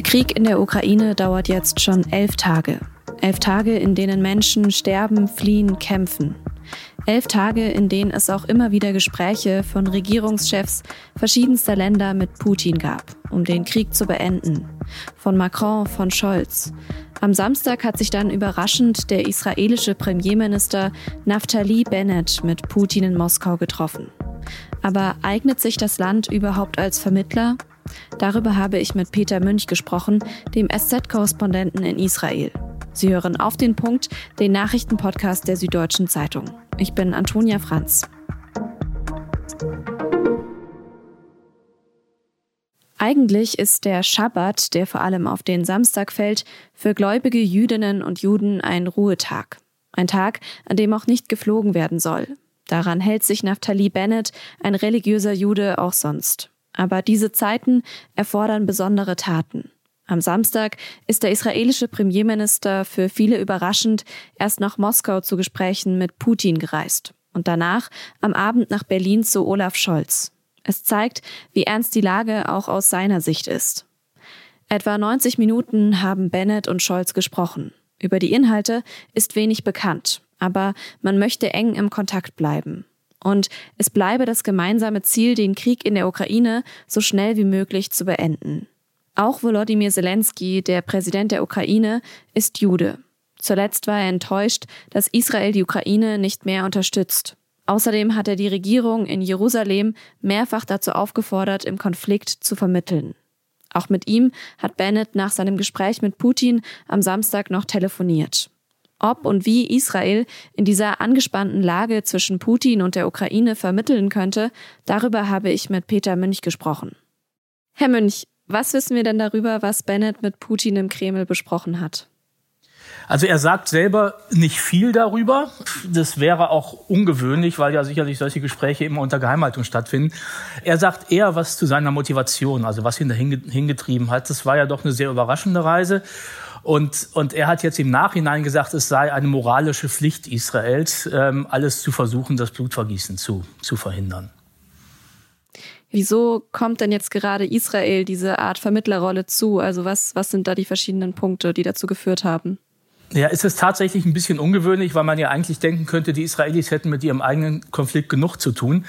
Der Krieg in der Ukraine dauert jetzt schon elf Tage. Elf Tage, in denen Menschen sterben, fliehen, kämpfen. Elf Tage, in denen es auch immer wieder Gespräche von Regierungschefs verschiedenster Länder mit Putin gab, um den Krieg zu beenden. Von Macron, von Scholz. Am Samstag hat sich dann überraschend der israelische Premierminister Naftali Bennett mit Putin in Moskau getroffen. Aber eignet sich das Land überhaupt als Vermittler? Darüber habe ich mit Peter Münch gesprochen, dem SZ-Korrespondenten in Israel. Sie hören auf den Punkt, den Nachrichtenpodcast der Süddeutschen Zeitung. Ich bin Antonia Franz. Eigentlich ist der Schabbat, der vor allem auf den Samstag fällt, für gläubige Jüdinnen und Juden ein Ruhetag. Ein Tag, an dem auch nicht geflogen werden soll. Daran hält sich Naftali Bennett, ein religiöser Jude, auch sonst. Aber diese Zeiten erfordern besondere Taten. Am Samstag ist der israelische Premierminister für viele überraschend erst nach Moskau zu Gesprächen mit Putin gereist und danach am Abend nach Berlin zu Olaf Scholz. Es zeigt, wie ernst die Lage auch aus seiner Sicht ist. Etwa 90 Minuten haben Bennett und Scholz gesprochen. Über die Inhalte ist wenig bekannt, aber man möchte eng im Kontakt bleiben. Und es bleibe das gemeinsame Ziel, den Krieg in der Ukraine so schnell wie möglich zu beenden. Auch Volodymyr Zelensky, der Präsident der Ukraine, ist Jude. Zuletzt war er enttäuscht, dass Israel die Ukraine nicht mehr unterstützt. Außerdem hat er die Regierung in Jerusalem mehrfach dazu aufgefordert, im Konflikt zu vermitteln. Auch mit ihm hat Bennett nach seinem Gespräch mit Putin am Samstag noch telefoniert. Ob und wie Israel in dieser angespannten Lage zwischen Putin und der Ukraine vermitteln könnte, darüber habe ich mit Peter Münch gesprochen. Herr Münch, was wissen wir denn darüber, was Bennett mit Putin im Kreml besprochen hat? Also er sagt selber nicht viel darüber. Das wäre auch ungewöhnlich, weil ja sicherlich solche Gespräche immer unter Geheimhaltung stattfinden. Er sagt eher was zu seiner Motivation, also was ihn da hingetrieben hat. Das war ja doch eine sehr überraschende Reise. Und, und er hat jetzt im Nachhinein gesagt, es sei eine moralische Pflicht Israels, ähm, alles zu versuchen, das Blutvergießen zu, zu verhindern. Wieso kommt denn jetzt gerade Israel diese Art Vermittlerrolle zu? Also was, was sind da die verschiedenen Punkte, die dazu geführt haben? Ja, ist es tatsächlich ein bisschen ungewöhnlich, weil man ja eigentlich denken könnte, die Israelis hätten mit ihrem eigenen Konflikt genug zu tun.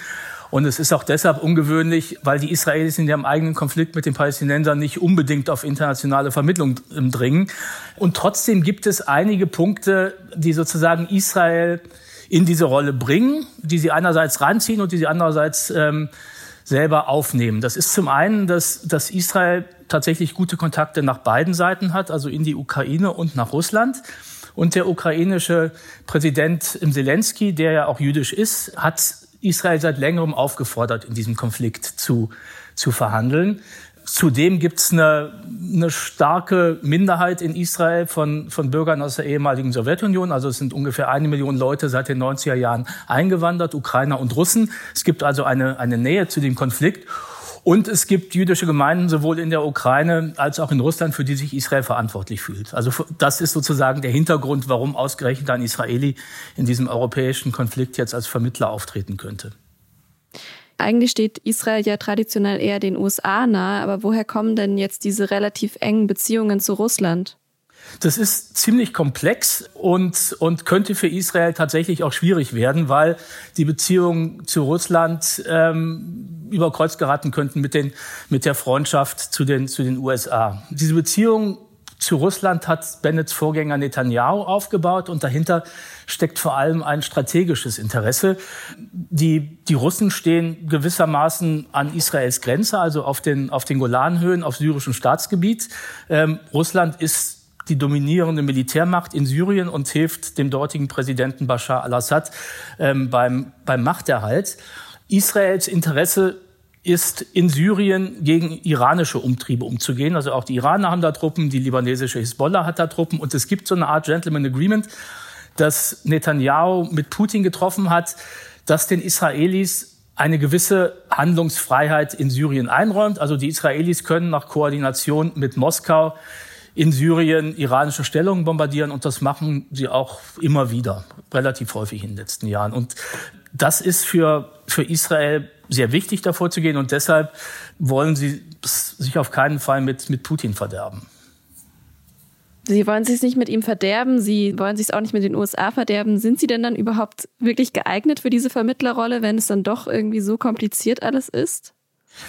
Und es ist auch deshalb ungewöhnlich, weil die Israelis in ihrem eigenen Konflikt mit den Palästinensern nicht unbedingt auf internationale Vermittlung dringen. Und trotzdem gibt es einige Punkte, die sozusagen Israel in diese Rolle bringen, die sie einerseits ranziehen und die sie andererseits ähm, selber aufnehmen. Das ist zum einen, dass, dass Israel tatsächlich gute Kontakte nach beiden Seiten hat, also in die Ukraine und nach Russland. Und der ukrainische Präsident Zelensky, der ja auch jüdisch ist, hat Israel seit längerem aufgefordert, in diesem Konflikt zu, zu verhandeln. Zudem gibt es eine, eine starke Minderheit in Israel von, von Bürgern aus der ehemaligen Sowjetunion. Also es sind ungefähr eine Million Leute seit den 90er Jahren eingewandert, Ukrainer und Russen. Es gibt also eine, eine Nähe zu dem Konflikt. Und es gibt jüdische Gemeinden sowohl in der Ukraine als auch in Russland, für die sich Israel verantwortlich fühlt. Also das ist sozusagen der Hintergrund, warum ausgerechnet ein Israeli in diesem europäischen Konflikt jetzt als Vermittler auftreten könnte. Eigentlich steht Israel ja traditionell eher den USA nahe, aber woher kommen denn jetzt diese relativ engen Beziehungen zu Russland? Das ist ziemlich komplex und, und könnte für Israel tatsächlich auch schwierig werden, weil die Beziehungen zu Russland ähm, über Kreuz geraten könnten mit, den, mit der Freundschaft zu den, zu den USA. Diese Beziehung zu Russland hat Bennets Vorgänger Netanyahu aufgebaut und dahinter steckt vor allem ein strategisches Interesse. Die, die Russen stehen gewissermaßen an Israels Grenze, also auf den, auf den Golanhöhen, auf syrischem Staatsgebiet. Ähm, Russland ist die dominierende Militärmacht in Syrien und hilft dem dortigen Präsidenten Bashar al-Assad ähm, beim, beim Machterhalt. Israels Interesse ist in Syrien gegen iranische Umtriebe umzugehen. Also auch die Iraner haben da Truppen, die libanesische Hisbollah hat da Truppen und es gibt so eine Art Gentleman Agreement, das Netanyahu mit Putin getroffen hat, das den Israelis eine gewisse Handlungsfreiheit in Syrien einräumt. Also die Israelis können nach Koordination mit Moskau in Syrien iranische Stellungen bombardieren und das machen sie auch immer wieder, relativ häufig in den letzten Jahren. Und das ist für, für Israel sehr wichtig, davor zu gehen. Und deshalb wollen sie sich auf keinen Fall mit, mit Putin verderben. Sie wollen sich nicht mit ihm verderben, Sie wollen sich auch nicht mit den USA verderben. Sind Sie denn dann überhaupt wirklich geeignet für diese Vermittlerrolle, wenn es dann doch irgendwie so kompliziert alles ist?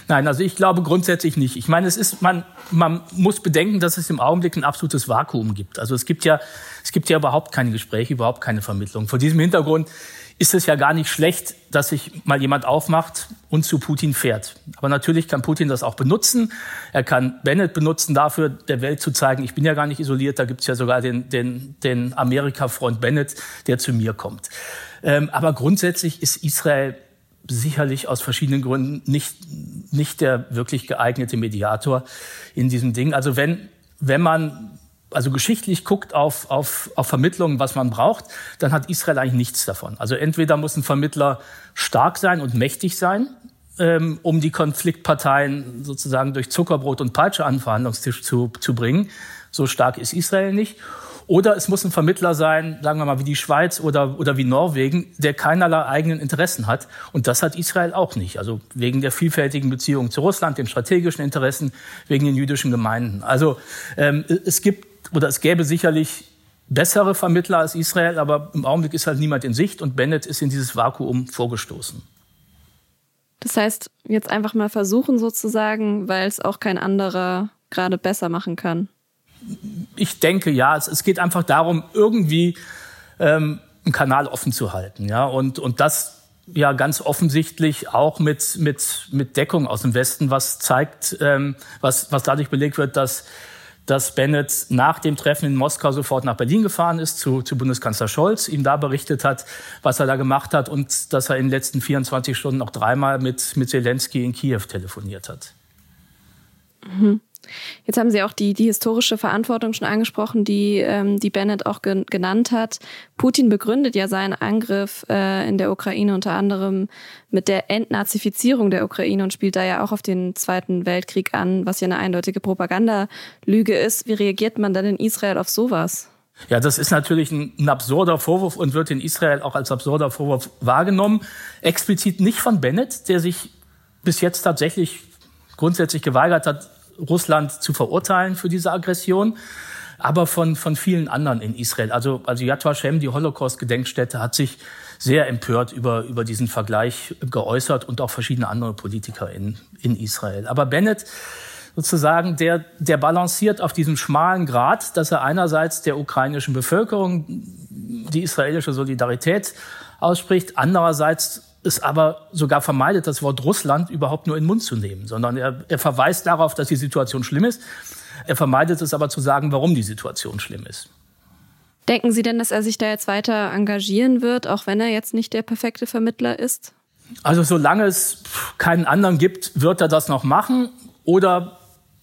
Nein, also ich glaube grundsätzlich nicht. Ich meine, es ist, man, man muss bedenken, dass es im Augenblick ein absolutes Vakuum gibt. Also es gibt ja, es gibt ja überhaupt keine Gespräche, überhaupt keine Vermittlung. Vor diesem Hintergrund ist es ja gar nicht schlecht, dass sich mal jemand aufmacht und zu Putin fährt. Aber natürlich kann Putin das auch benutzen. Er kann Bennett benutzen dafür, der Welt zu zeigen, ich bin ja gar nicht isoliert. Da gibt es ja sogar den, den, den Amerika-Freund Bennett, der zu mir kommt. Ähm, aber grundsätzlich ist Israel sicherlich aus verschiedenen Gründen nicht, nicht der wirklich geeignete Mediator in diesem Ding. Also wenn, wenn man also geschichtlich guckt auf, auf, auf Vermittlungen, was man braucht, dann hat Israel eigentlich nichts davon. Also entweder muss ein Vermittler stark sein und mächtig sein, ähm, um die Konfliktparteien sozusagen durch Zuckerbrot und Peitsche an den Verhandlungstisch zu, zu bringen. So stark ist Israel nicht. Oder es muss ein Vermittler sein, sagen wir mal wie die Schweiz oder, oder wie Norwegen, der keinerlei eigenen Interessen hat. Und das hat Israel auch nicht. Also wegen der vielfältigen Beziehungen zu Russland, den strategischen Interessen, wegen den jüdischen Gemeinden. Also ähm, es gibt oder es gäbe sicherlich bessere Vermittler als Israel, aber im Augenblick ist halt niemand in Sicht und Bennett ist in dieses Vakuum vorgestoßen. Das heißt, jetzt einfach mal versuchen sozusagen, weil es auch kein anderer gerade besser machen kann ich denke ja, es, es geht einfach darum, irgendwie ähm, einen Kanal offen zu halten, ja, und und das ja ganz offensichtlich auch mit mit mit Deckung aus dem Westen, was zeigt, ähm, was was dadurch belegt wird, dass dass Bennett nach dem Treffen in Moskau sofort nach Berlin gefahren ist zu, zu Bundeskanzler Scholz, ihm da berichtet hat, was er da gemacht hat und dass er in den letzten 24 Stunden noch dreimal mit, mit Zelensky in Kiew telefoniert hat. Mhm. Jetzt haben Sie auch die, die historische Verantwortung schon angesprochen, die, ähm, die Bennett auch gen genannt hat. Putin begründet ja seinen Angriff äh, in der Ukraine unter anderem mit der Entnazifizierung der Ukraine und spielt da ja auch auf den Zweiten Weltkrieg an, was ja eine eindeutige Propagandalüge ist. Wie reagiert man dann in Israel auf sowas? Ja, das ist natürlich ein, ein, absurder Vorwurf und wird in Israel auch als absurder Vorwurf wahrgenommen. Explizit nicht von Bennett, der sich bis jetzt tatsächlich grundsätzlich geweigert hat, Russland zu verurteilen für diese Aggression, aber von, von vielen anderen in Israel. Also, also Yad Vashem, die Holocaust-Gedenkstätte, hat sich sehr empört über, über diesen Vergleich geäußert und auch verschiedene andere Politiker in, in Israel. Aber Bennett, sozusagen, der, der balanciert auf diesem schmalen Grat, dass er einerseits der ukrainischen Bevölkerung die israelische Solidarität ausspricht, andererseits es aber sogar vermeidet, das Wort Russland überhaupt nur in den Mund zu nehmen, sondern er, er verweist darauf, dass die Situation schlimm ist. Er vermeidet es aber zu sagen, warum die Situation schlimm ist. Denken Sie denn, dass er sich da jetzt weiter engagieren wird, auch wenn er jetzt nicht der perfekte Vermittler ist? Also solange es keinen anderen gibt, wird er das noch machen. Oder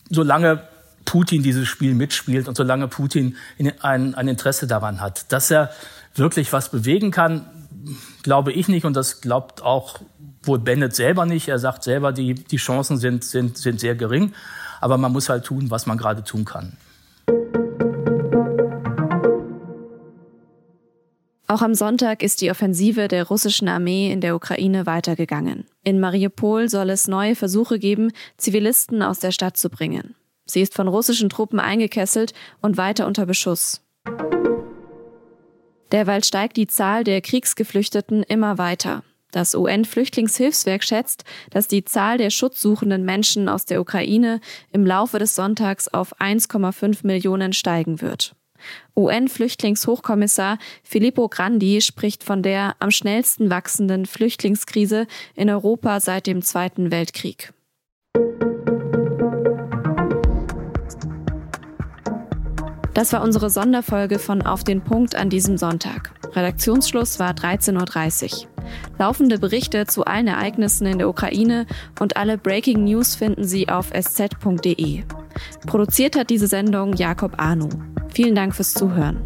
solange Putin dieses Spiel mitspielt und solange Putin ein, ein Interesse daran hat, dass er wirklich was bewegen kann, glaube ich nicht und das glaubt auch wohl Bennett selber nicht. Er sagt selber, die, die Chancen sind, sind, sind sehr gering, aber man muss halt tun, was man gerade tun kann. Auch am Sonntag ist die Offensive der russischen Armee in der Ukraine weitergegangen. In Mariupol soll es neue Versuche geben, Zivilisten aus der Stadt zu bringen. Sie ist von russischen Truppen eingekesselt und weiter unter Beschuss. Derweil steigt die Zahl der Kriegsgeflüchteten immer weiter. Das UN-Flüchtlingshilfswerk schätzt, dass die Zahl der schutzsuchenden Menschen aus der Ukraine im Laufe des Sonntags auf 1,5 Millionen steigen wird. UN-Flüchtlingshochkommissar Filippo Grandi spricht von der am schnellsten wachsenden Flüchtlingskrise in Europa seit dem Zweiten Weltkrieg. Das war unsere Sonderfolge von Auf den Punkt an diesem Sonntag. Redaktionsschluss war 13.30 Uhr. Laufende Berichte zu allen Ereignissen in der Ukraine und alle Breaking News finden Sie auf sz.de. Produziert hat diese Sendung Jakob Arno. Vielen Dank fürs Zuhören.